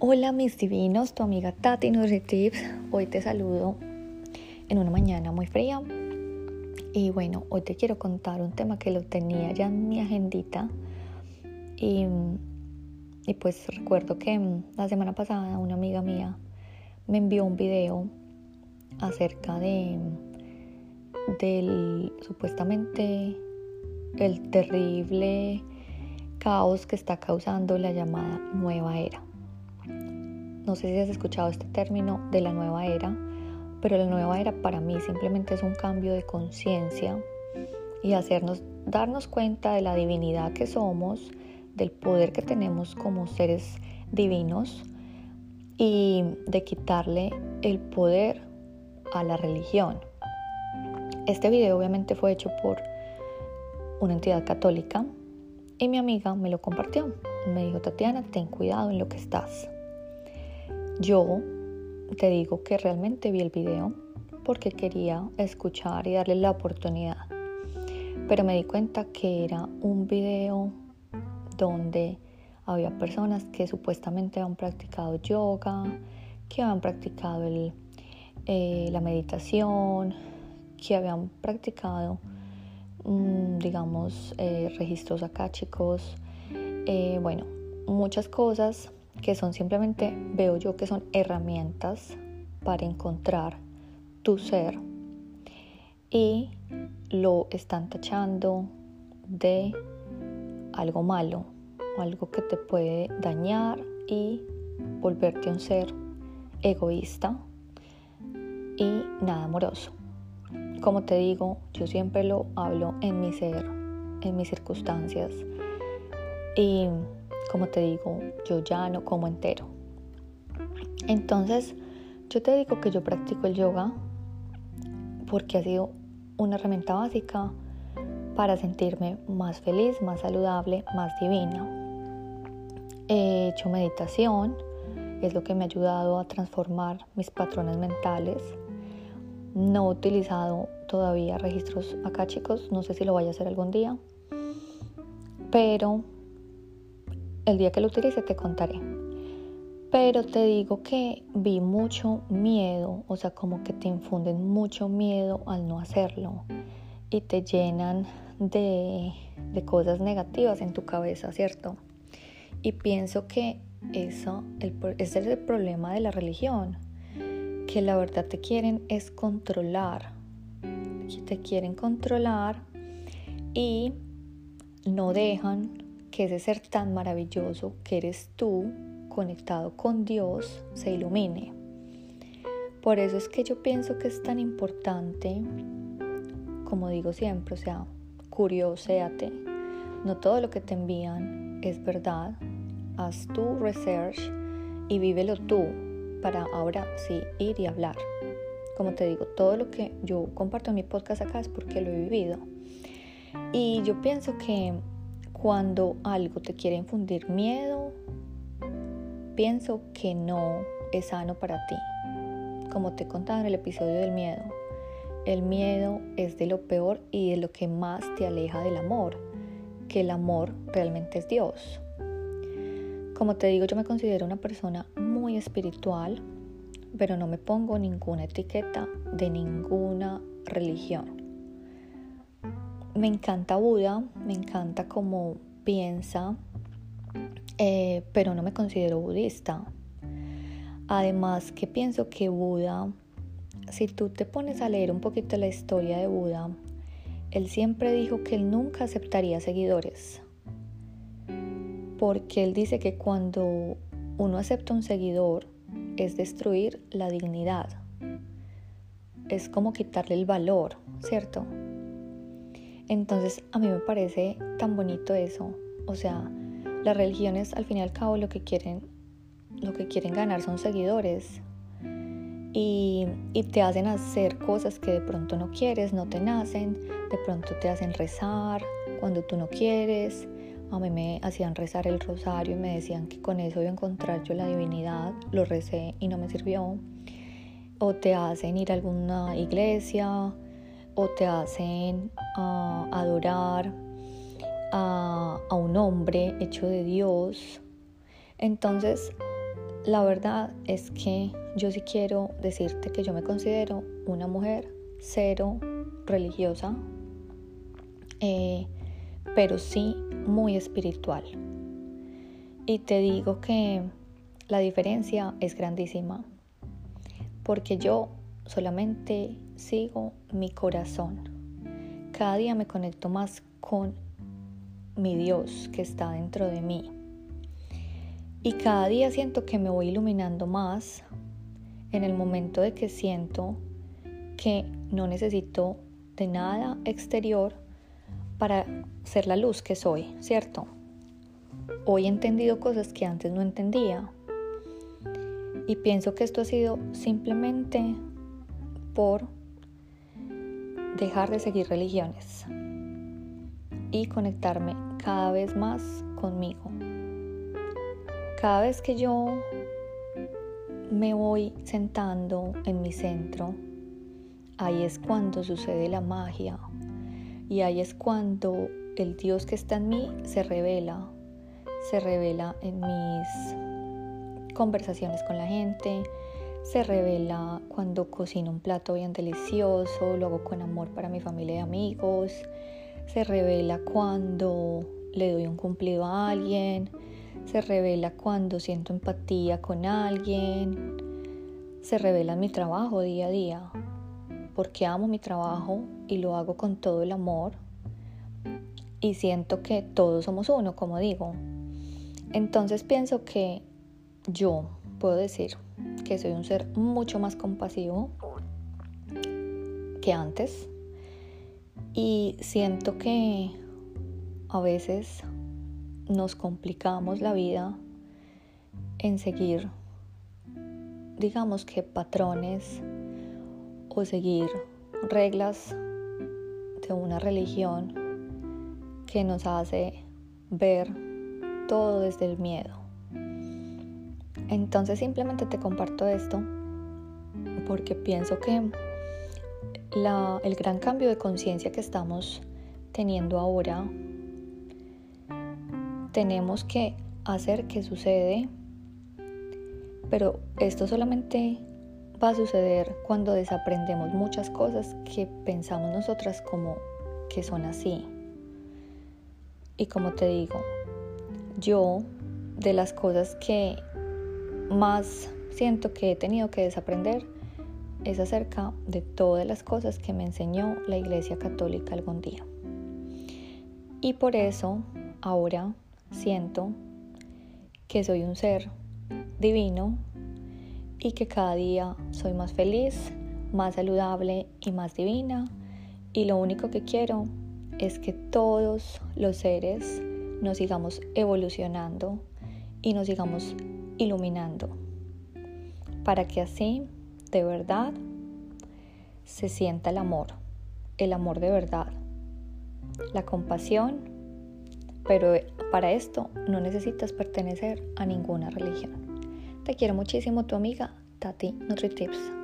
Hola mis divinos, tu amiga Tati Tips. Hoy te saludo en una mañana muy fría. Y bueno, hoy te quiero contar un tema que lo tenía ya en mi agendita. Y, y pues recuerdo que la semana pasada una amiga mía me envió un video acerca de del supuestamente el terrible caos que está causando la llamada nueva era. No sé si has escuchado este término de la nueva era, pero la nueva era para mí simplemente es un cambio de conciencia y hacernos darnos cuenta de la divinidad que somos, del poder que tenemos como seres divinos y de quitarle el poder a la religión. Este video obviamente fue hecho por una entidad católica y mi amiga me lo compartió. Me dijo, Tatiana, ten cuidado en lo que estás. Yo te digo que realmente vi el video porque quería escuchar y darle la oportunidad. Pero me di cuenta que era un video donde había personas que supuestamente habían practicado yoga, que habían practicado eh, la meditación, que habían practicado Mm, digamos, eh, registros acá, chicos. Eh, bueno, muchas cosas que son simplemente, veo yo que son herramientas para encontrar tu ser y lo están tachando de algo malo, algo que te puede dañar y volverte un ser egoísta y nada amoroso. Como te digo, yo siempre lo hablo en mi ser, en mis circunstancias. Y como te digo, yo ya no como entero. Entonces, yo te digo que yo practico el yoga porque ha sido una herramienta básica para sentirme más feliz, más saludable, más divina. He hecho meditación, es lo que me ha ayudado a transformar mis patrones mentales no he utilizado todavía registros acá, chicos. No sé si lo vaya a hacer algún día. Pero el día que lo utilice te contaré. Pero te digo que vi mucho miedo, o sea, como que te infunden mucho miedo al no hacerlo y te llenan de, cosas negativas en tu cabeza, ¿cierto? Y pienso que eso ese es el problema de la religión que la verdad te quieren es controlar. Te quieren controlar y no dejan que ese ser tan maravilloso que eres tú, conectado con Dios, se ilumine. Por eso es que yo pienso que es tan importante, como digo siempre, o sea, curioséate. No todo lo que te envían es verdad. Haz tu research y vívelo tú para ahora sí ir y hablar. Como te digo, todo lo que yo comparto en mi podcast acá es porque lo he vivido. Y yo pienso que cuando algo te quiere infundir miedo, pienso que no es sano para ti. Como te contaba en el episodio del miedo, el miedo es de lo peor y de lo que más te aleja del amor, que el amor realmente es Dios. Como te digo, yo me considero una persona muy espiritual, pero no me pongo ninguna etiqueta de ninguna religión. Me encanta Buda, me encanta cómo piensa, eh, pero no me considero budista. Además que pienso que Buda, si tú te pones a leer un poquito la historia de Buda, él siempre dijo que él nunca aceptaría seguidores porque él dice que cuando uno acepta un seguidor es destruir la dignidad, es como quitarle el valor, ¿cierto? Entonces a mí me parece tan bonito eso, o sea, las religiones al fin y al cabo lo que quieren, lo que quieren ganar son seguidores y, y te hacen hacer cosas que de pronto no quieres, no te nacen, de pronto te hacen rezar cuando tú no quieres, a mí me hacían rezar el rosario y me decían que con eso iba a encontrar yo la divinidad. Lo recé y no me sirvió. O te hacen ir a alguna iglesia, o te hacen ah, adorar a, un hombre hecho de Dios. Entonces, la verdad es que yo sí quiero decirte que yo me considero una mujer cero religiosa, eh, pero sí muy espiritual. Y te digo que la diferencia es grandísima, porque yo solamente sigo mi corazón. Cada día me conecto más con mi Dios que está dentro de mí. Y cada día siento que me voy iluminando más en el momento de que siento que no necesito de nada exterior para ser la luz que soy, ¿cierto? Hoy he entendido cosas que antes no entendía. Y pienso que esto ha sido simplemente por dejar de seguir religiones y conectarme cada vez más conmigo. Cada vez que yo me voy sentando en mi centro, ahí es cuando sucede la magia y ahí es cuando el Dios que está en mí se revela, se revela en mis conversaciones con la gente, se revela cuando cocino un plato bien delicioso, lo hago con amor para mi familia y amigos, se revela cuando le doy un cumplido a alguien, se revela cuando siento empatía con alguien, se revela mi trabajo día a día, porque amo mi trabajo y lo hago con todo el amor. Y siento que todos somos uno, como digo. Entonces pienso que yo puedo decir que soy un ser mucho más compasivo que antes y siento que a veces nos complicamos la vida en seguir, digamos que patrones o seguir reglas de una religión que nos hace ver todo desde el miedo. Entonces simplemente te comparto esto porque pienso que el gran cambio de conciencia que estamos teniendo ahora tenemos que hacer que sucede, pero esto solamente va a suceder cuando desaprendemos muchas cosas que pensamos nosotras como que son así. Y como te digo, yo de las cosas que más siento que he tenido que desaprender es acerca de todas las cosas que me enseñó la Iglesia Católica algún día. Y por eso ahora siento que soy un ser divino y que cada día soy más feliz, más saludable y más divina. Y lo único que quiero es que todos los seres nos sigamos evolucionando y nos sigamos iluminando para que así de verdad se sienta el amor, el amor de verdad, la compasión pero para esto no necesitas pertenecer a ninguna religión. Te quiero muchísimo tu amiga Tati NutriTips.